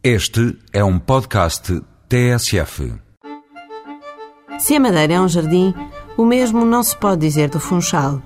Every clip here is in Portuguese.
Este é um podcast TSF. Se a Madeira é um jardim, o mesmo não se pode dizer do Funchal.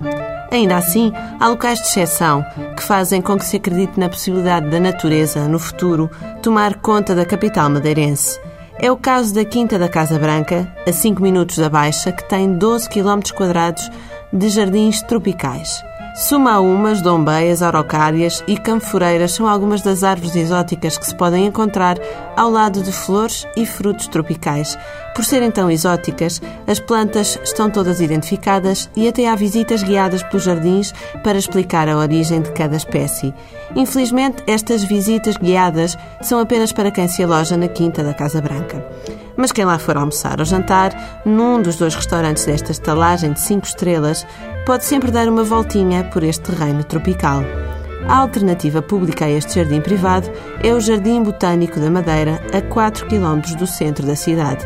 Ainda assim, há locais de exceção que fazem com que se acredite na possibilidade da natureza, no futuro, tomar conta da capital madeirense. É o caso da Quinta da Casa Branca, a 5 minutos da Baixa, que tem 12 km quadrados de jardins tropicais. Sumaumas, dombeias, araucárias e camforeiras são algumas das árvores exóticas que se podem encontrar ao lado de flores e frutos tropicais. Por serem tão exóticas, as plantas estão todas identificadas e até há visitas guiadas pelos jardins para explicar a origem de cada espécie. Infelizmente, estas visitas guiadas são apenas para quem se aloja na Quinta da Casa Branca. Mas quem lá for almoçar ou jantar, num dos dois restaurantes desta estalagem de 5 estrelas, pode sempre dar uma voltinha por este terreno tropical. A alternativa pública a este jardim privado é o Jardim Botânico da Madeira, a 4 km do centro da cidade.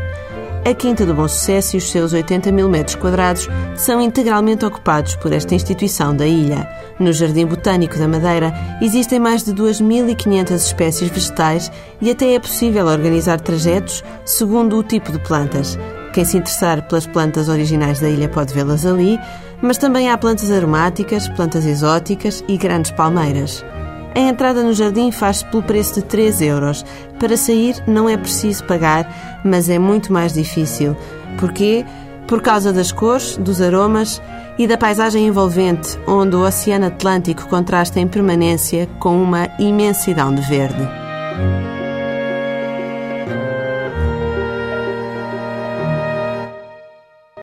A Quinta do Bom Sucesso e os seus 80 mil metros quadrados são integralmente ocupados por esta instituição da ilha. No Jardim Botânico da Madeira existem mais de 2.500 espécies vegetais e até é possível organizar trajetos segundo o tipo de plantas. Quem se interessar pelas plantas originais da ilha pode vê-las ali, mas também há plantas aromáticas, plantas exóticas e grandes palmeiras. A entrada no jardim faz-se pelo preço de 3 euros. Para sair não é preciso pagar, mas é muito mais difícil. Porquê? Por causa das cores, dos aromas e da paisagem envolvente, onde o Oceano Atlântico contrasta em permanência com uma imensidão de verde.